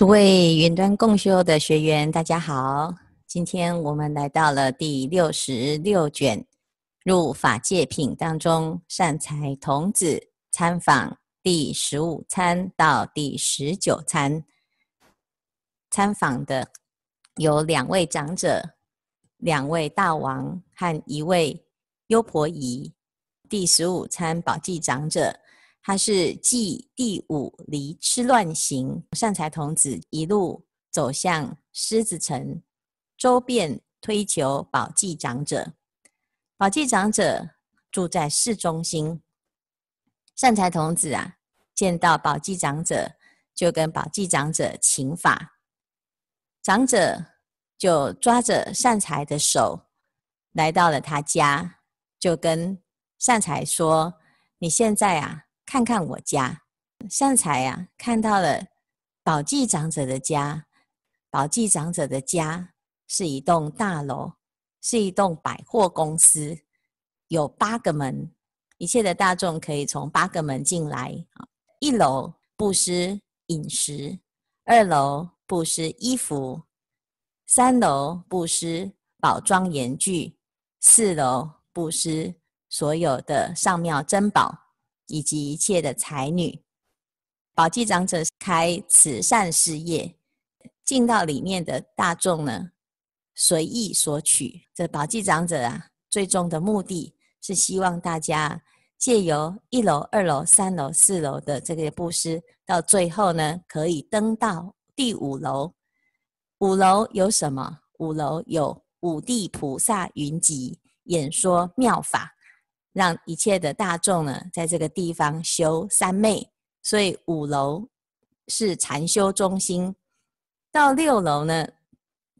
诸位云端共修的学员，大家好。今天我们来到了第六十六卷入法界品当中，善财童子参访第十五参到第十九参。参访的有两位长者，两位大王和一位优婆夷。第十五参宝髻长者。他是继第五离痴乱行，善财童子一路走向狮子城，周遍推求宝髻长者。宝髻长者住在市中心，善财童子啊，见到宝髻长者，就跟宝髻长者请法，长者就抓着善财的手，来到了他家，就跟善财说：“你现在啊。”看看我家，善财啊，看到了宝济长者的家。宝济长者的家是一栋大楼，是一栋百货公司，有八个门，一切的大众可以从八个门进来。一楼布施饮食，二楼布施衣服，三楼布施宝庄严具，四楼布施所有的上妙珍宝。以及一切的才女，宝髻长者开慈善事业，进到里面的大众呢，随意索取。这宝髻长者啊，最终的目的是希望大家借由一楼、二楼、三楼、四楼的这个布施，到最后呢，可以登到第五楼。五楼有什么？五楼有五地菩萨云集，演说妙法。让一切的大众呢，在这个地方修三昧，所以五楼是禅修中心。到六楼呢，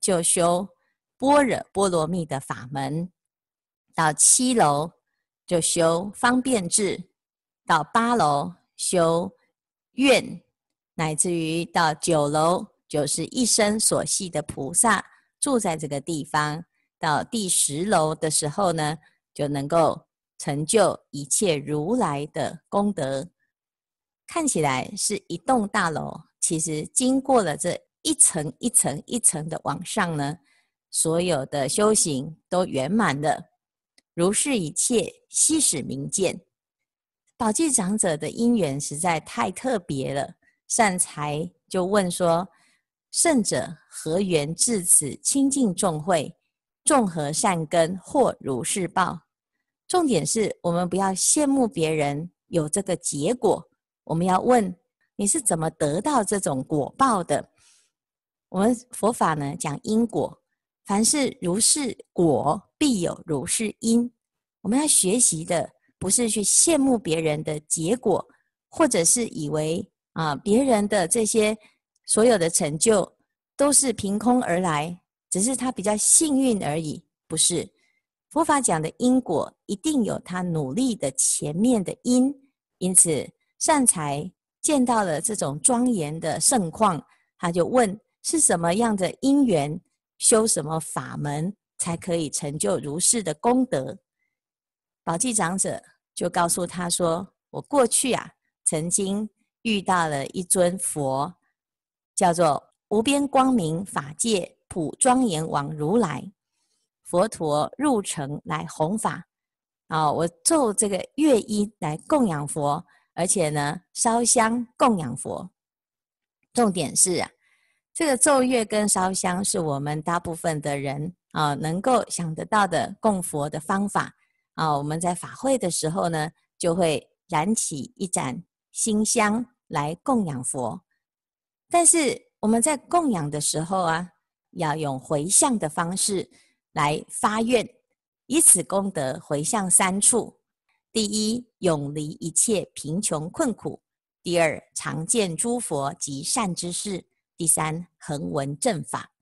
就修般若波罗蜜的法门；到七楼就修方便智；到八楼修愿，乃至于到九楼就是一生所系的菩萨住在这个地方。到第十楼的时候呢，就能够。成就一切如来的功德，看起来是一栋大楼，其实经过了这一层一层一层的往上呢，所有的修行都圆满了。如是一切，悉使明见。宝髻长者的因缘实在太特别了，善财就问说：圣者何缘至此亲近众会，众何善根，获如是报？重点是我们不要羡慕别人有这个结果，我们要问你是怎么得到这种果报的？我们佛法呢讲因果，凡是如是果，必有如是因。我们要学习的不是去羡慕别人的结果，或者是以为啊别人的这些所有的成就都是凭空而来，只是他比较幸运而已，不是。佛法讲的因果，一定有他努力的前面的因，因此善财见到了这种庄严的盛况，他就问是什么样的因缘，修什么法门，才可以成就如是的功德？宝髻长者就告诉他说：“我过去啊，曾经遇到了一尊佛，叫做无边光明法界普庄严王如来。”佛陀入城来弘法，啊，我奏这个乐音来供养佛，而且呢烧香供养佛。重点是啊，这个奏乐跟烧香是我们大部分的人啊能够想得到的供佛的方法啊。我们在法会的时候呢，就会燃起一盏新香来供养佛。但是我们在供养的时候啊，要用回向的方式。来发愿，以此功德回向三处：第一，永离一切贫穷困苦；第二，常见诸佛及善知识；第三，恒闻正法。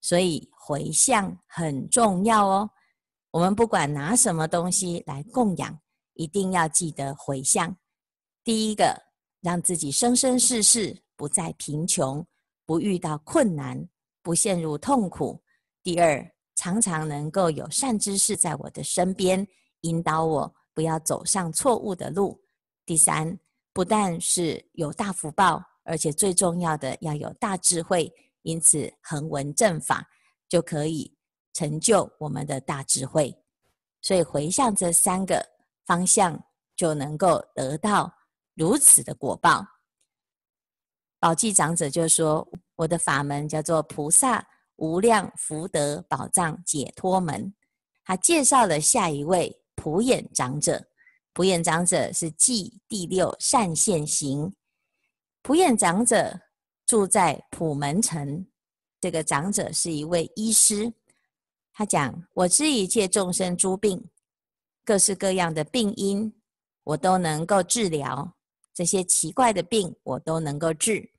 所以回向很重要哦。我们不管拿什么东西来供养，一定要记得回向。第一个，让自己生生世世不再贫穷，不遇到困难，不陷入痛苦；第二，常常能够有善知识在我的身边引导我，不要走上错误的路。第三，不但是有大福报，而且最重要的要有大智慧，因此横闻正法就可以成就我们的大智慧。所以回向这三个方向，就能够得到如此的果报。宝髻长者就说：“我的法门叫做菩萨无量福德宝藏解脱门。”他介绍了下一位普眼长者。普眼长者是继第六善现行。普眼长者住在普门城。这个长者是一位医师。他讲：“我知一切众生诸病，各式各样的病因，我都能够治疗。这些奇怪的病，我都能够治。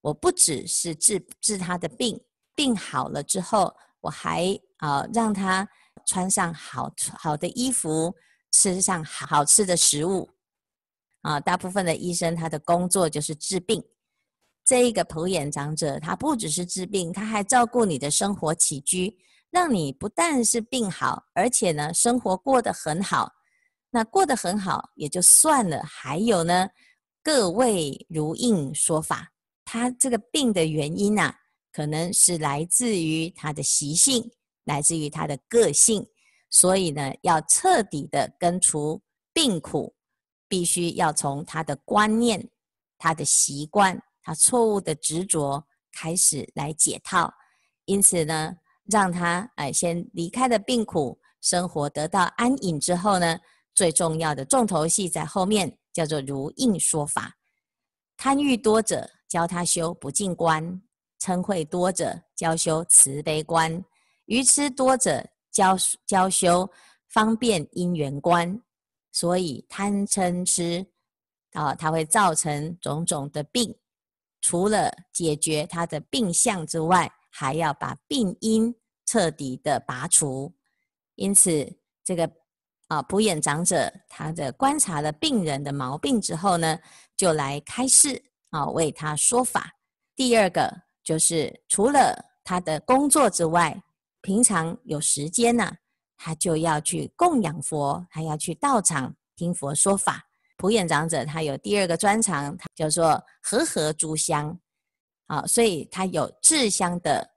我不只是治治他的病，病好了之后，我还啊、让他穿上好好的衣服。”吃上好吃的食物啊！大部分的医生他的工作就是治病。这一个普眼长者，他不只是治病，他还照顾你的生活起居，让你不但是病好，而且呢，生活过得很好。那过得很好也就算了，还有呢，各位如应说法。他这个病的原因啊，可能是来自于他的习性，来自于他的个性。所以呢，要彻底的根除病苦，必须要从他的观念、他的习惯、他错误的执着开始来解套。因此呢，让他哎先离开了病苦，生活得到安隐之后呢，最重要的重头戏在后面，叫做如应说法。贪欲多者教他修不净观，嗔恚多者教修慈悲观，愚痴多者。教教修方便因缘观，所以贪嗔痴啊，它会造成种种的病。除了解决它的病相之外，还要把病因彻底的拔除。因此，这个啊普眼长者，他的观察了病人的毛病之后呢，就来开示啊，为他说法。第二个就是除了他的工作之外。平常有时间呢、他就要去供养佛，还要去道场听佛说法。普眼长者他有第二个专长，他叫做和合诸香，啊，所以他有制香的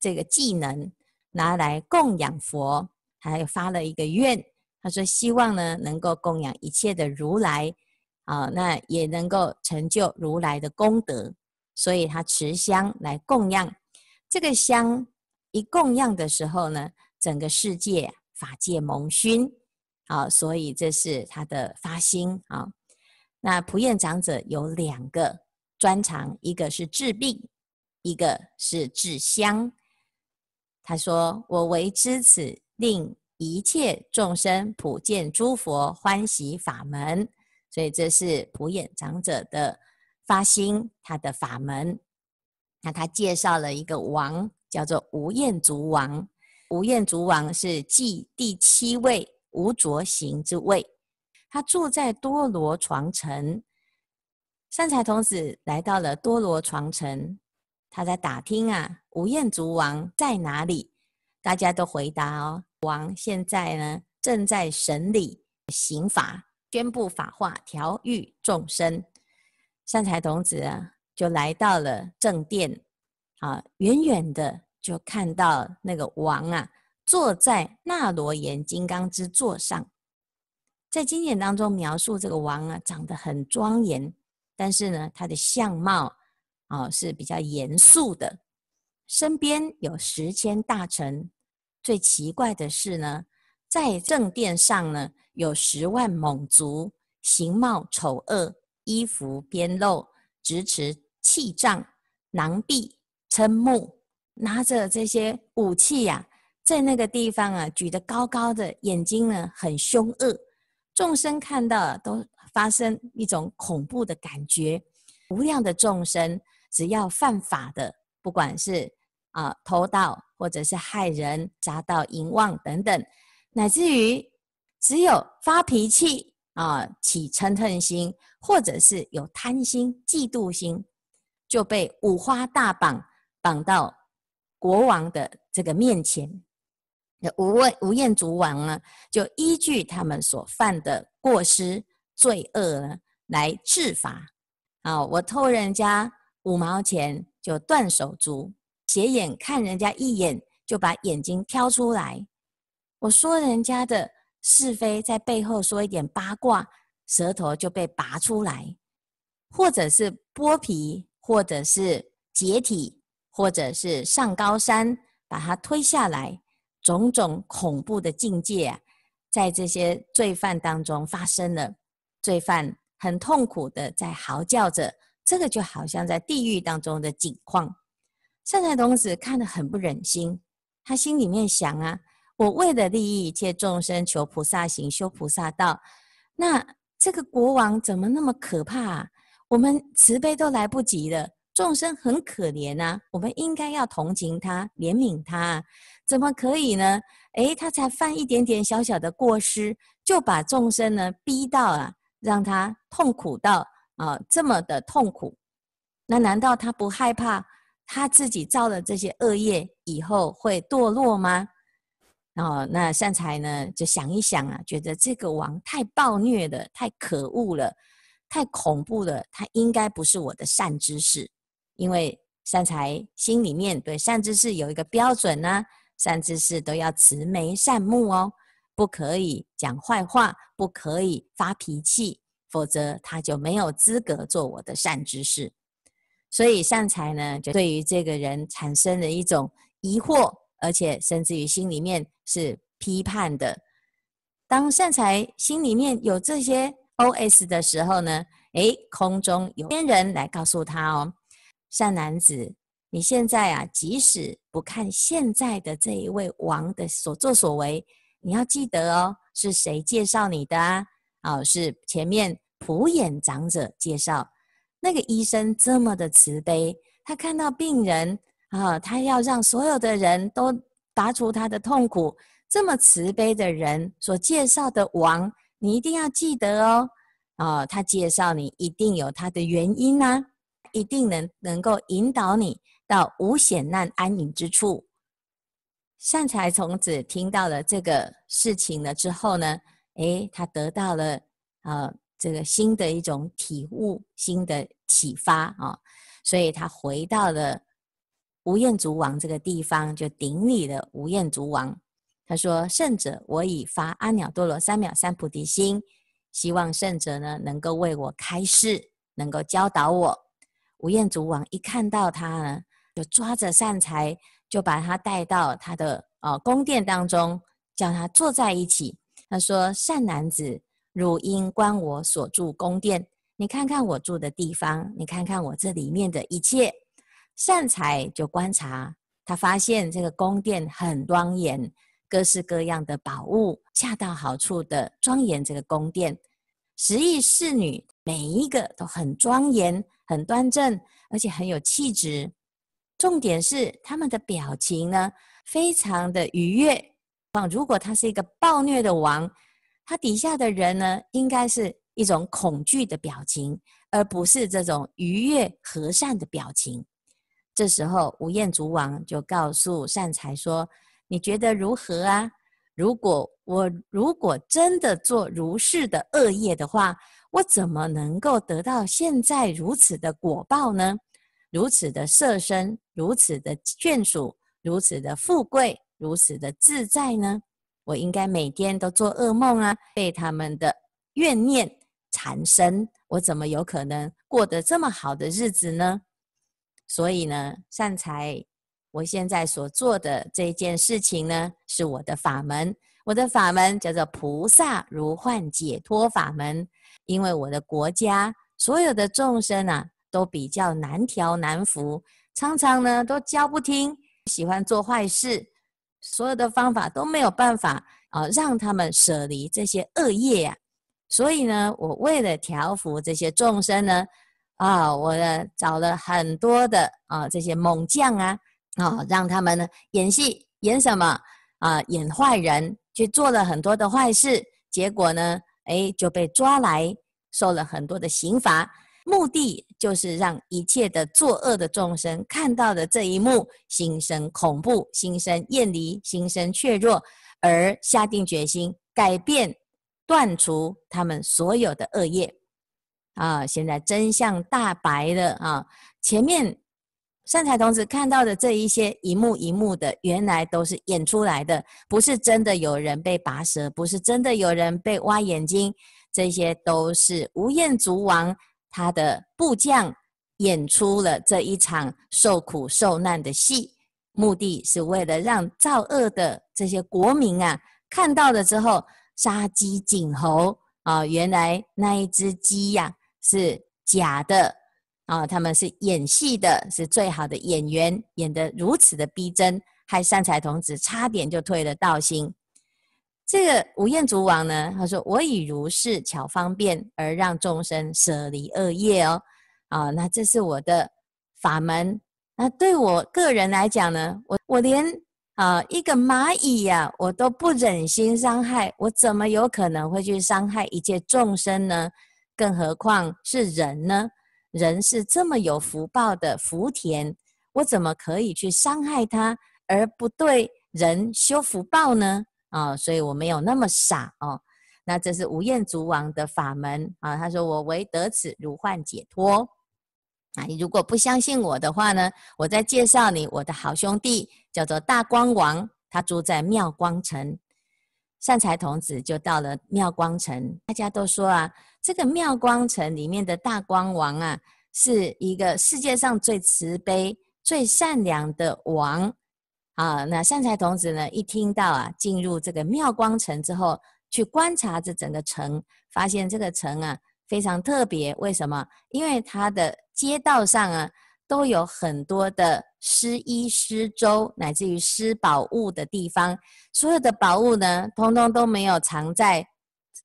这个技能，拿来供养佛。他还发了一个愿，他说希望呢能够供养一切的如来，啊，那也能够成就如来的功德，所以他持香来供养这个香。一供养的时候呢，整个世界法界蒙熏，啊，所以这是他的发心啊。那普眼长者有两个专长，一个是治病，一个是制香。他说：“我为知此，令一切众生普见诸佛欢喜法门。”所以这是普眼长者的发心，他的法门。那他介绍了一个王。叫做吴彦祖王，吴彦祖王是继第七位吴卓行之位，他住在多罗床城。善财童子来到了多罗床城，他在打听啊，吴彦祖王在哪里？大家都回答哦，王现在呢正在审理刑法，宣布法化，调御众生。善财童子啊，就来到了正殿。啊，远远的就看到那个王啊，坐在那罗延金刚之座上。在经典当中描述这个王啊，长得很庄严，但是呢，他的相貌啊是比较严肃的。身边有十千大臣。最奇怪的是呢，在正殿上呢，有十万猛族，形貌丑恶，衣服边露，执持器杖、囊臂。瞠目，拿着这些武器呀、在那个地方啊，举得高高的，眼睛呢很凶恶，众生看到都发生一种恐怖的感觉。无量的众生，只要犯法的，不管是啊、偷盗，或者是害人、杀盗淫妄等等，乃至于只有发脾气啊、起嗔恨心，或者是有贪心、嫉妒心，就被五花大绑。绑到国王的这个面前，无厌无厌足王呢，就依据他们所犯的过失罪恶呢来治罚。啊，我偷人家五毛钱就断手足，斜眼看人家一眼就把眼睛挑出来。我说人家的是非，在背后说一点八卦，舌头就被拔出来，或者是剥皮，或者是解体，或者是上高山把他推下来，种种恐怖的境界啊，在这些罪犯当中发生了，罪犯。很痛苦的在嚎叫着，这个就好像在地狱当中的景况。善财童子看得很不忍心，他心里面想啊，我为了利益一切众生，求菩萨行，修菩萨道，那这个国王怎么那么可怕啊？我们慈悲都来不及了，众生很可怜啊，我们应该要同情他，怜悯他，怎么可以呢？诶，他才犯一点点小小的过失，就把众生呢逼到啊。让他痛苦到啊这么的痛苦，那难道他不害怕他自己造了这些恶业以后会堕落吗？哦，那善财呢就想一想啊，觉得这个王太暴虐了，太可恶了，太恐怖了，他应该不是我的善知识，因为善财心里面对善知识有一个标准呢、善知识都要慈眉善目哦。不可以讲坏话，不可以发脾气，否则他就没有资格做我的善知识。所以善财呢，就对于这个人产生了一种疑惑，而且甚至于心里面是批判的。当善财心里面有这些 OS 的时候呢，诶，空中有天人来告诉他哦，善男子，你现在啊，即使不看现在的这一位王的所作所为。你要记得哦，是谁介绍你的啊？哦，是前面普眼长者介绍。那个医生这么的慈悲，他看到病人啊，他要让所有的人都拔除他的痛苦。这么慈悲的人所介绍的王，你一定要记得哦。哦，他介绍你一定有他的原因呐，一定能能够引导你到无险难安隐之处。善财童子听到了这个事情了之后呢，诶，他得到了啊、呃、这个新的一种体悟，新的启发啊、所以他回到了吴彦祖王这个地方，就顶礼了吴彦祖王。他说：“圣者，我已发阿耨多罗三藐三菩提心，希望圣者呢能够为我开示，能够教导我。”吴彦祖王一看到他呢，就抓着善财。就把他带到他的呃宫殿当中，叫他坐在一起。他说：“善男子，汝应观我所住宫殿，你看看我住的地方，你看看我这里面的一切。”善财就观察，他发现这个宫殿很庄严，各式各样的宝物恰到好处的庄严这个宫殿。十亿侍女每一个都很庄严、很端正，而且很有气质。重点是他们的表情呢，非常的愉悦。如果他是一个暴虐的王，他底下的人呢，应该是一种恐惧的表情，而不是这种愉悦和善的表情。这时候，无厌足王就告诉善财说：“你觉得如何啊？如果我如果真的做如是的恶业的话，我怎么能够得到现在如此的果报呢？”如此的色身，如此的眷属，如此的富贵，如此的自在呢？我应该每天都做噩梦啊，被他们的怨念缠身，我怎么有可能过得这么好的日子呢？所以呢，善财，我现在所做的这件事情呢，是我的法门，我的法门叫做菩萨如幻解脱法门，因为我的国家所有的众生啊。都比较难调难服，常常呢都教不听，喜欢做坏事，所有的方法都没有办法啊让他们舍离这些恶业啊。所以呢，我为了调伏这些众生呢，啊，我呢找了很多的啊这些猛将啊，啊让他们呢演戏，演什么啊？演坏人，去做了很多的坏事，结果呢，哎就被抓来受了很多的刑罚。目的就是让一切的作恶的众生看到的这一幕，心生恐怖，心生厌离，心生怯弱，而下定决心改变、断除他们所有的恶业。啊，现在真相大白了啊！前面善财童子看到的这一些一幕一幕的，原来都是演出来的，不是真的有人被拔舌，不是真的有人被挖眼睛，这些都是吴彦祖王他的部将演出了这一场受苦受难的戏，目的是为了让造恶的这些国民啊看到了之后杀鸡儆猴啊！原来那一只鸡呀、是假的啊！他们是演戏的，是最好的演员，演得如此的逼真，害善财童子差点就退了道心。这个吴彦祖王呢，他说：“我以如是巧方便，而让众生舍离恶业哦。”啊，那这是我的法门。那对我个人来讲呢，我我连啊一个蚂蚁呀、我都不忍心伤害，我怎么有可能会去伤害一切众生呢？更何况是人呢？人是这么有福报的福田，我怎么可以去伤害他，而不对人修福报呢？啊、所以我没有那么傻哦。那这是吴彦祖王的法门啊。他说：“我唯得此如幻解脱。”啊，你如果不相信我的话呢，我再介绍你我的好兄弟，叫做大光王，他住在妙光城。善财童子就到了妙光城，大家都说啊，这个妙光城里面的大光王啊，是一个世界上最慈悲、最善良的王啊。那善财童子呢，一听到啊，进入这个妙光城之后，去观察这整个城，发现这个城啊非常特别。为什么？因为它的街道上啊。都有很多的施衣、施粥，乃至于施宝物的地方。所有的宝物呢，通通都没有藏在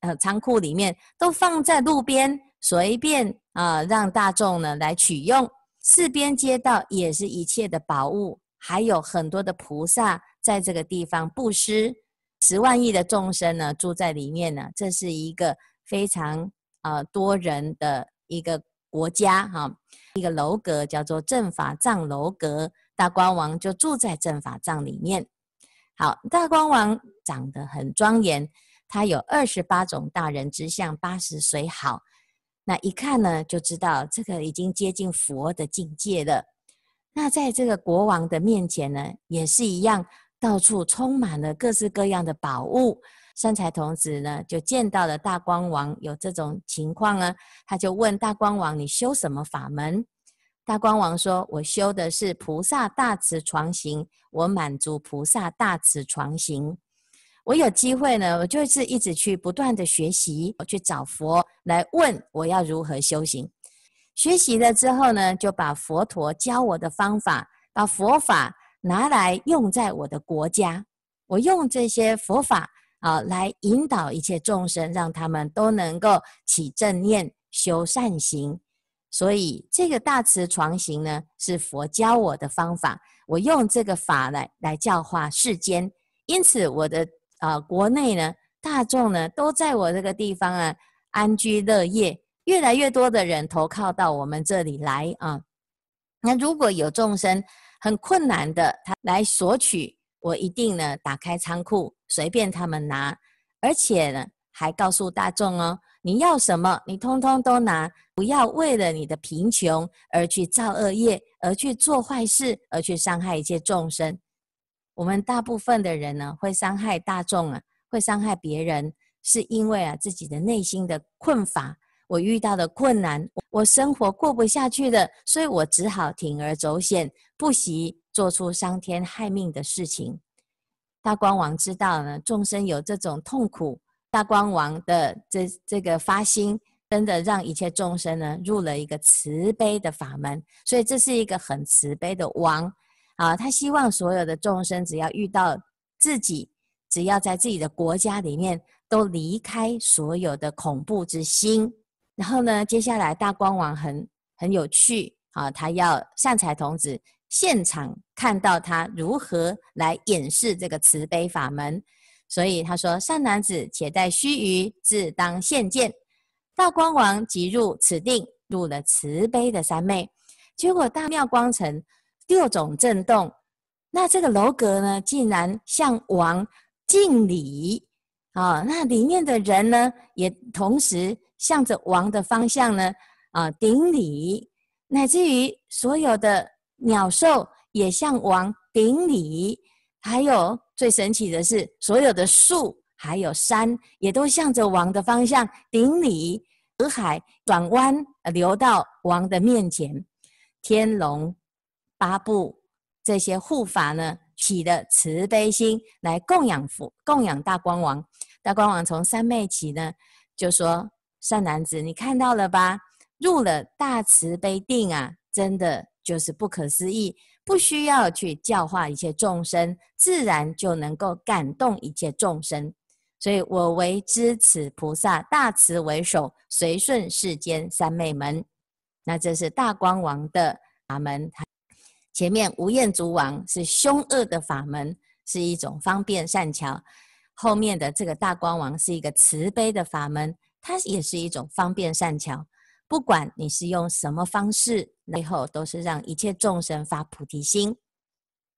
呃仓库里面，都放在路边，随便啊、呃、让大众呢来取用。四边街道也是一切的宝物，还有很多的菩萨在这个地方布施，十万亿的众生呢住在里面呢。这是一个非常呃多人的一个。国家哈，一个楼阁叫做正法藏楼阁，大光王就住在正法藏里面。好，大光王长得很庄严，他有二十八种大人之相，八十随好。那一看呢，就知道这个已经接近佛的境界了。那在这个国王的面前呢，也是一样，到处充满了各式各样的宝物。善财童子呢，就见到了大光王有这种情况啊，他就问大光王：“你修什么法门？”大光王说：“我修的是菩萨大慈床行，我满足菩萨大慈床行。我有机会呢，我就是一直去不断的学习，我去找佛来问我要如何修行。学习了之后呢，就把佛陀教我的方法，把佛法拿来用在我的国家，我用这些佛法。”啊，来引导一切众生，让他们都能够起正念、修善行。所以，这个大慈床行呢，是佛教我的方法。我用这个法来来教化世间。因此，我的啊、国内呢，大众呢，都在我这个地方啊安居乐业。越来越多的人投靠到我们这里来啊。那如果有众生很困难的，他来索取。我一定呢，打开仓库，随便他们拿，而且呢，还告诉大众哦，你要什么，你通通都拿，不要为了你的贫穷而去造恶业，而去做坏事，而去伤害一切众生。我们大部分的人呢，会伤害大众啊，会伤害别人，是因为啊，自己的内心的困乏，我遇到的困难，我生活过不下去的，所以我只好铤而走险，不惜。做出伤天害命的事情，大光王知道呢，众生有这种痛苦，大光王的这这个发心，真的让一切众生呢入了一个慈悲的法门，所以这是一个很慈悲的王啊。他希望所有的众生，只要遇到自己，只要在自己的国家里面，都离开所有的恐怖之心。然后呢，接下来大光王很很有趣啊，他要善财童子。现场看到他如何来演示这个慈悲法门，所以他说：“善男子，且待须臾，自当现见。”大光王即入此定，入了慈悲的三昧。结果大妙光城六种震动，那这个楼阁呢，竟然向王敬礼。啊！那里面的人呢，也同时向着王的方向呢，啊，顶礼，乃至于所有的鸟兽也向王顶礼，还有最神奇的是，所有的树还有山也都向着王的方向顶礼，河海转弯流到王的面前，天龙八部这些护法呢，起的慈悲心来供养佛，供养大光王。大光王从三昧起呢，就说。善男子，你看到了吧？入了大慈悲定啊，真的就是不可思议，不需要去教化一切众生，自然就能够感动一切众生。所以我为知此菩萨大慈为首，随顺世间三昧门。那这是大光王的法门。前面无厌足王是凶恶的法门，是一种方便善巧；后面的这个大光王是一个慈悲的法门。它也是一种方便善巧，不管你是用什么方式，最后都是让一切众生发菩提心。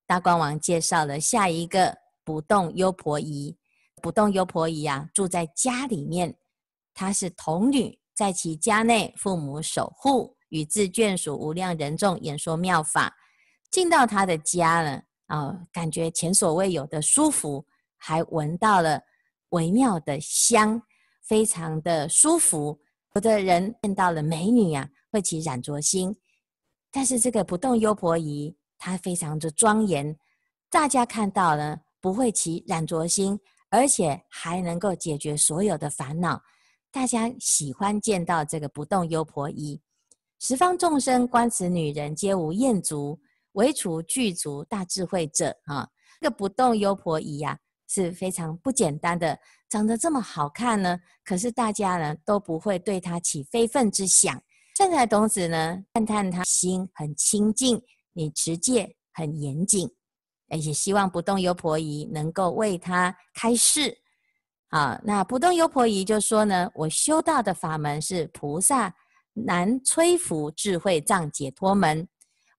大光王介绍了下一个不动优婆夷，不动优婆夷啊，住在家里面，她是童女，在其家内，父母守护，与自眷属无量人众演说妙法。进到他的家呢，啊、感觉前所未有的舒服，还闻到了微妙的香。非常的舒服，有的人见到了美女啊，会起染着心。但是这个不动优婆夷，她非常的庄严，大家看到了不会起染着心，而且还能够解决所有的烦恼。大家喜欢见到这个不动优婆夷。十方众生观此女人，皆无厌足，唯除具足大智慧者啊。这个不动优婆夷呀、啊。是非常不简单的，长得这么好看呢，可是大家呢都不会对他起非分之想。善财童子呢，赞叹他心很清净，你持戒很严谨，而且希望不动优婆夷能够为他开示。好，那不动优婆夷就说呢，我修道的法门是菩萨难摧伏智慧障解脱门，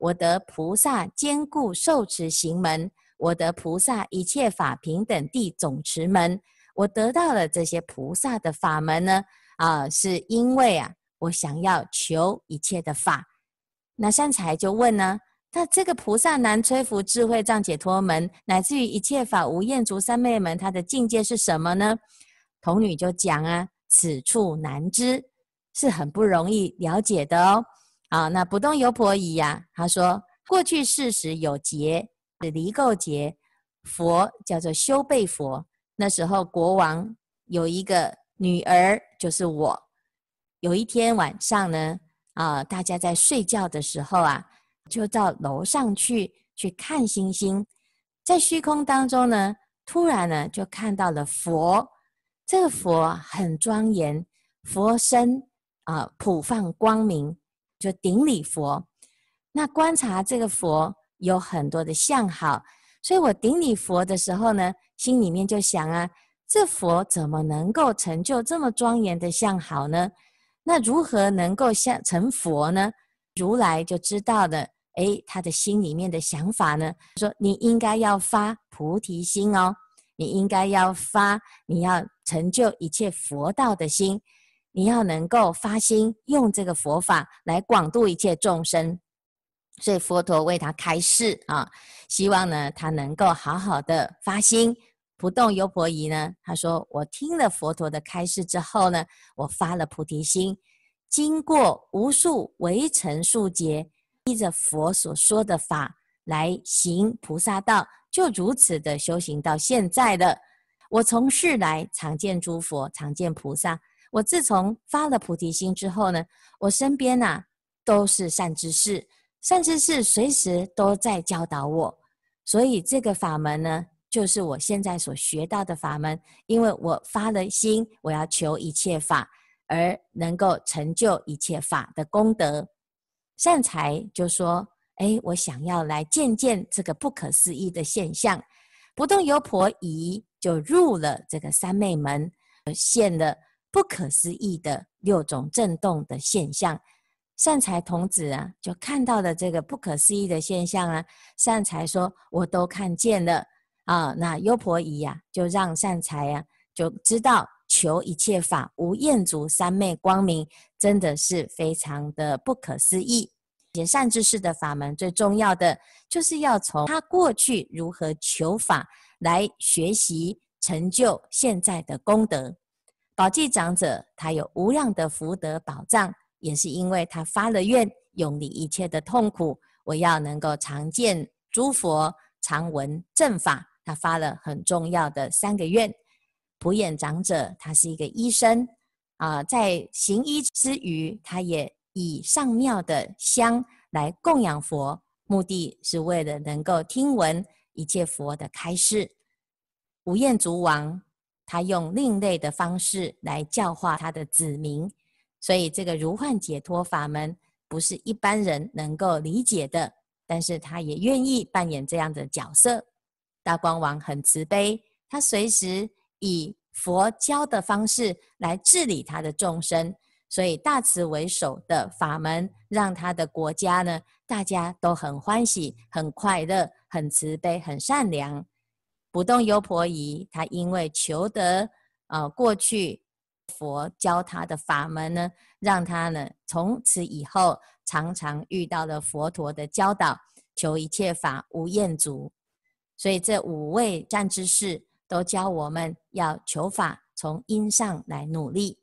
我得菩萨坚固受持行门。我得菩萨一切法平等地总持门，我得到了这些菩萨的法门呢，啊，是因为啊，我想要求一切的法。那善财就问呢，那这个菩萨难摧伏智慧障解脱门，乃至于一切法无厌足三昧门，它的境界是什么呢？童女就讲啊，此处难知，是很不容易了解的哦。啊，那不动优婆夷呀，他说过去世时有劫。是离垢劫，佛叫做修备佛。那时候国王有一个女儿，就是我。有一天晚上呢，啊，大家在睡觉的时候啊，就到楼上去去看星星。在虚空当中呢，突然呢就看到了佛。这个佛很庄严，佛身啊普放光明，就顶礼佛。那观察这个佛。有很多的相好，所以我顶礼佛的时候呢，心里面就想啊，这佛怎么能够成就这么庄严的相好呢？那如何能够像成佛呢？如来就知道了，诶，他的心里面的想法呢，说你应该要发菩提心哦，你应该要发，你要成就一切佛道的心，你要能够发心用这个佛法来广度一切众生。所以佛陀为他开示啊，希望呢他能够好好的发心。不动优婆夷呢，他说：“我听了佛陀的开示之后呢，我发了菩提心，经过无数微尘数劫，依着佛所说的法来行菩萨道，就如此的修行到现在的。我从世来常见诸佛，常见菩萨。我自从发了菩提心之后呢，我身边呐、啊、都是善知识。”善知识随时都在教导我，所以这个法门呢，就是我现在所学到的法门。因为我发了心，我要求一切法，而能够成就一切法的功德。善财就说：“哎，我想要来见见这个不可思议的现象。”不动优婆夷就入了这个三昧门，现了不可思议的六种震动的现象。善财童子啊，就看到了这个不可思议的现象啊。善财说：“我都看见了啊。”那优婆夷呀，就让善财呀就知道求一切法无厌足三昧光明，真的是非常的不可思议。解善知识的法门最重要的，就是要从他过去如何求法来学习成就现在的功德。宝髻长者他有无量的福德宝藏，也是因为他发了愿，永离一切的痛苦。我要能够常见诸佛，常闻正法。他发了很重要的三个愿。普眼长者他是一个医生啊、在行医之余，他也以上妙的香来供养佛，目的是为了能够听闻一切佛的开示。无厌足王他用另类的方式来教化他的子民，所以这个如幻解脱法门不是一般人能够理解的，但是他也愿意扮演这样的角色。大光王很慈悲，他随时以佛教的方式来治理他的众生，所以大慈为首的法门，让他的国家呢，大家都很欢喜、很快乐、很慈悲、很善良。不动优婆夷，他因为求得呃过去佛教他的法门呢，让他呢从此以后常常遇到了佛陀的教导，求一切法无厌足。所以这五位善知识都教我们要求法，从因上来努力。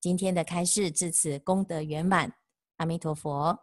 今天的开示至此功德圆满，阿弥陀佛。